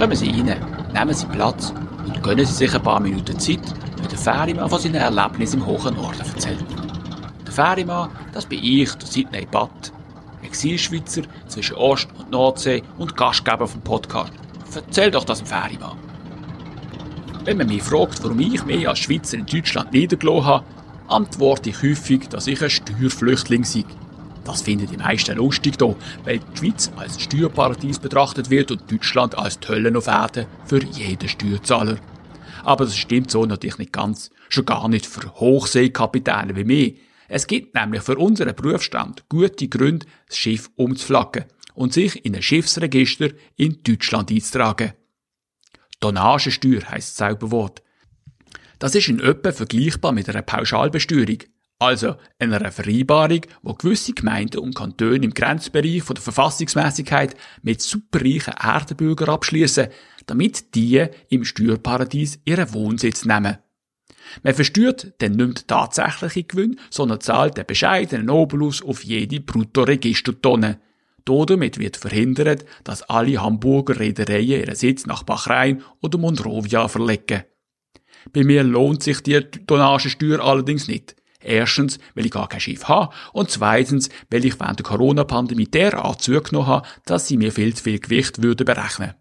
Kommen Sie rein, nehmen Sie Platz und gönnen Sie sich ein paar Minuten Zeit, wenn der Ferimann von seinen Erlebnissen im hohen Norden erzählt. Der Ferimann, das bin ich, der Sidney Batt, Exilschweizer zwischen Ost- und Nordsee und Gastgeber vom Podcast. Erzähl doch das dem Ferimann. Wenn man mich fragt, warum ich mich als Schweizer in Deutschland niedergelassen habe, antworte ich häufig, dass ich ein Steuerflüchtling sei. Das finden die meisten lustig hier, weil die Schweiz als Steuerparadies betrachtet wird und Deutschland als die Hölle auf Erden für jeden Steuerzahler. Aber das stimmt so natürlich nicht ganz. Schon gar nicht für Hochseekapitäne wie mich. Es gibt nämlich für unseren Berufsstand gute Gründe, das Schiff umzuflaggen und sich in ein Schiffsregister in Deutschland einzutragen. Tonnagesteuer heisst das Zauberwort. Das ist in etwa vergleichbar mit einer Pauschalbesteuerung. Also einer Vereinbarung, wo gewisse Gemeinden und Kantone im Grenzbereich von der Verfassungsmäßigkeit mit superreichen Erdenbürgern abschließen, damit die im Steuerparadies ihren Wohnsitz nehmen. Man versteuert dann nicht den tatsächlichen Gewinn, sondern zahlt den bescheidenen Obolus auf jede Bruttoregistertonne. Damit wird verhindert, dass alle Hamburger Reedereien ihren Sitz nach Bachrhein oder Monrovia verlegen. Bei mir lohnt sich die Tonnagesteuer allerdings nicht. Erstens, weil ich gar kein Schiff habe und zweitens, weil ich während der Corona-Pandemie derart zugenommen habe, dass sie mir viel zu viel Gewicht würde berechnen.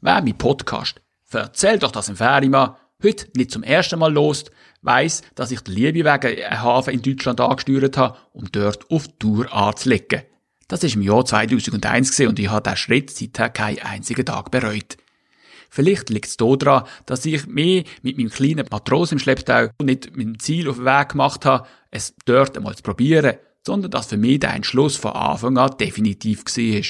Wer mein Podcast «Erzähl doch das im Ferimann» heute nicht zum ersten Mal lost, weiss, dass ich die Liebe wegen einem Hafen in Deutschland angesteuert habe, um dort auf Tour anzulegen. Das ist im Jahr 2001 und ich habe diesen Schritt seither keinen einzigen Tag bereut. Vielleicht liegt es daran, dass ich mehr mit meinem kleinen Matros im Schlepptau nicht mit dem Ziel auf den Weg gemacht habe, es dort einmal zu probieren, sondern dass für mich der Entschluss von Anfang an definitiv war.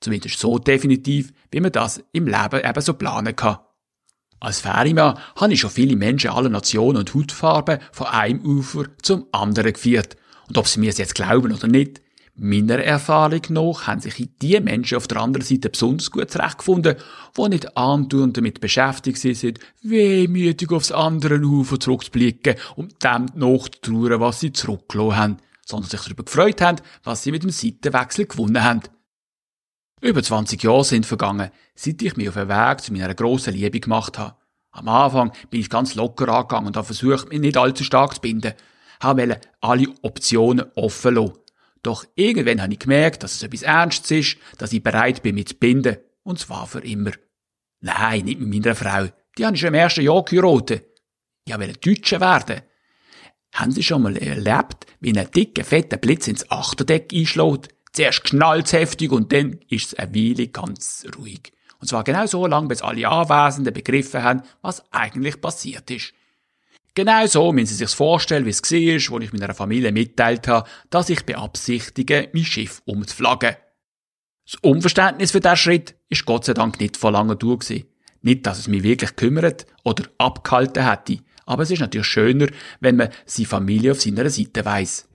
Zumindest so definitiv, wie man das im Leben eben so planen kann. Als Ferimann habe ich schon viele Menschen aller Nationen und Hautfarben von einem Ufer zum anderen geführt. Und ob sie mir es jetzt glauben oder nicht, Meiner Erfahrung nach haben sich die Menschen auf der anderen Seite besonders gut zurechtgefunden, die nicht andauernd damit beschäftigt sind, wehmütig aufs andere Ufer zurückzublicken und dem nachzutrauen, was sie zurückgelassen haben, sondern sich darüber gefreut haben, was sie mit dem Seitenwechsel gewonnen haben. Über 20 Jahre sind vergangen, seit ich mich auf den Weg zu meiner grossen Liebe gemacht habe. Am Anfang bin ich ganz locker angegangen und habe versucht, mich nicht allzu stark zu binden. Habe alle Optionen offen lassen. Doch irgendwann habe ich gemerkt, dass es etwas Ernstes ist, dass ich bereit bin, mich zu binden. Und zwar für immer. Nein, nicht mit meiner Frau. Die habe ich schon im ersten Jahr geheiratet. Ich wollte Deutsche werden. Haben Sie schon mal erlebt, wie ein dicker, fetter Blitz ins Achterdeck einschlägt? Zuerst knallt's heftig und dann ist es eine Weile ganz ruhig. Und zwar genau so lange, bis alle Anwesenden begriffen haben, was eigentlich passiert ist. Genau so müssen Sie sich vorstellen, wie es war, wo ich meiner Familie mitteilt habe, dass ich beabsichtige, mein Schiff umzuflaggen. Das Unverständnis für diesen Schritt ist Gott sei Dank nicht vor langer gewesen. Nicht, dass es mich wirklich kümmert oder abgehalten hätte, aber es ist natürlich schöner, wenn man seine Familie auf seiner Seite weiss.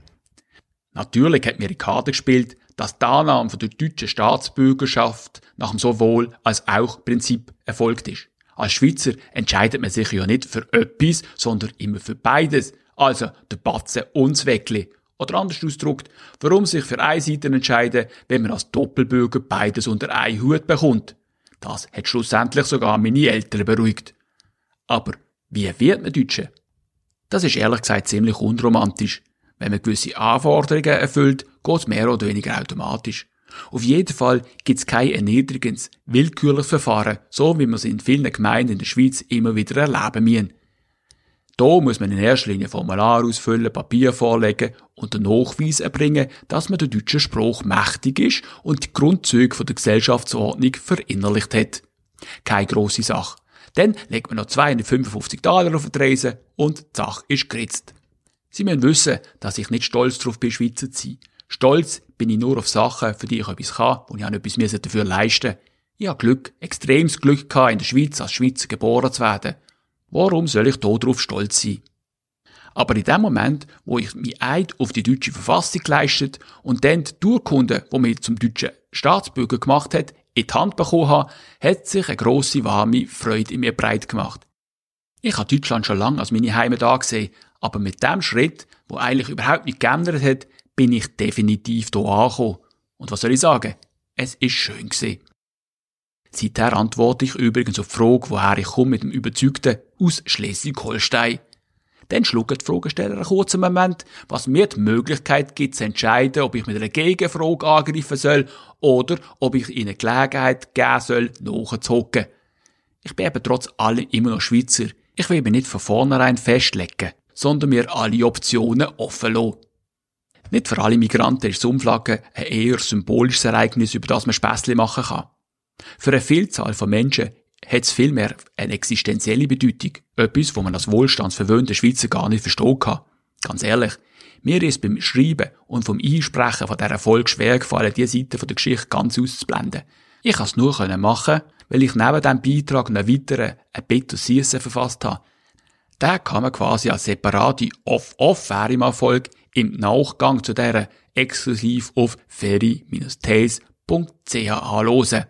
Natürlich hat mir in Karte gespielt, dass die Annahme von der deutschen Staatsbürgerschaft nach dem sowohl als auch Prinzip erfolgt ist. Als Schweizer entscheidet man sich ja nicht für etwas, sondern immer für beides. Also der Batzen und das Weckli. Oder anders ausgedrückt, warum sich für eine Seite entscheiden, wenn man als Doppelbürger beides unter einen Hut bekommt. Das hat schlussendlich sogar meine Eltern beruhigt. Aber wie wird man Deutsche? Das ist ehrlich gesagt ziemlich unromantisch. Wenn man gewisse Anforderungen erfüllt, geht es mehr oder weniger automatisch. Auf jeden Fall gibt es kein erniedrigendes, willkürliches Verfahren, so wie man es in vielen Gemeinden in der Schweiz immer wieder erleben müssen. Da muss man in erster Linie Formular ausfüllen, Papier vorlegen und den Nachweis erbringen, dass man den deutschen Spruch mächtig ist und die Grundzüge der Gesellschaftsordnung verinnerlicht hat. Keine grosse Sache. Dann legt man noch 255 Dollar auf die Reise und die Sache ist geritzt. Sie müssen wissen, dass ich nicht stolz darauf bin, Schweizer zu sein. Stolz bin ich nur auf Sachen, für die ich etwas kann und ich habe etwas dafür leisten Ich habe Glück, extremes Glück gehabt, in der Schweiz als Schweizer geboren zu werden. Warum soll ich darauf stolz sein? Aber in dem Moment, wo ich mich Eid auf die deutsche Verfassung geleistet und dann die Urkunde, die mich zum deutschen Staatsbürger gemacht hat, in die Hand bekommen habe, hat sich eine grosse, warme Freude in mir breit gemacht. Ich habe Deutschland schon lange als meine Heimat angesehen, aber mit dem Schritt, wo eigentlich überhaupt nicht geändert hat, bin ich definitiv hier angekommen. Und was soll ich sagen? Es ist schön gewesen. Seither antworte ich übrigens auf die Frage, woher ich komme mit dem Überzeugten aus Schleswig-Holstein. Dann schlucken die Fragesteller einen kurzen Moment, was mir die Möglichkeit gibt zu entscheiden, ob ich mit einer Gegenfrage angreifen soll oder ob ich ihnen Gelegenheit geben soll, nachzuhocken. Ich bin eben trotz allem immer noch Schweizer. Ich will mich nicht von vornherein festlegen, sondern mir alle Optionen offen lassen. Nicht für alle Migranten ist Umflaggen ein eher symbolisches Ereignis, über das man Späßchen machen kann. Für eine Vielzahl von Menschen hat es vielmehr eine existenzielle Bedeutung. Etwas, wo man als wohlstandsverwöhnter Schweizer gar nicht verstehen kann. Ganz ehrlich, mir ist beim Schreiben und vom Einsprechen von dieser Folge schwer gefallen, diese Seite der Geschichte ganz auszublenden. Ich konnte es nur machen, weil ich neben diesem Beitrag noch weiteren ein Bit aus Siessen verfasst habe. Den kann man quasi als separate Off-Off-Ferima-Folge im Nachgang zu dieser exklusiv auf ferry-tales.ch anhören.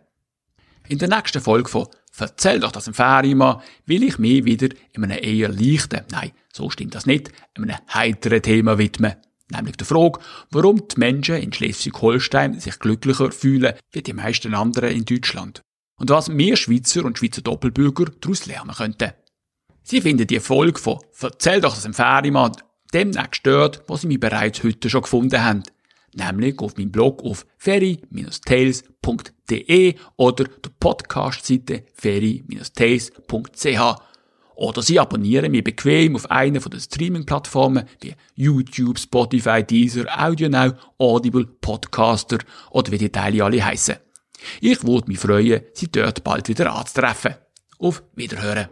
In der nächsten Folge von Erzähl doch das im Ferima will ich mich wieder in einem eher leichten, nein, so stimmt das nicht, einem heiteren Thema widmen. Nämlich der Frage, warum die Menschen in Schleswig-Holstein sich glücklicher fühlen wie die meisten anderen in Deutschland. Und was wir Schweizer und Schweizer Doppelbürger daraus lernen könnten. Sie finden die Folge von Erzähl doch das im Ferima demnächst dort, wo Sie mich bereits heute schon gefunden haben nämlich auf meinem Blog auf ferry-tales.de oder der Podcast-Seite ferry-tales.ch. Oder Sie abonnieren mich bequem auf einer von den Streaming-Plattformen wie YouTube, Spotify, Deezer, AudioNow, Audible, Podcaster oder wie die Teile alle heissen. Ich würde mich freuen, Sie dort bald wieder anzutreffen. Auf Wiederhören.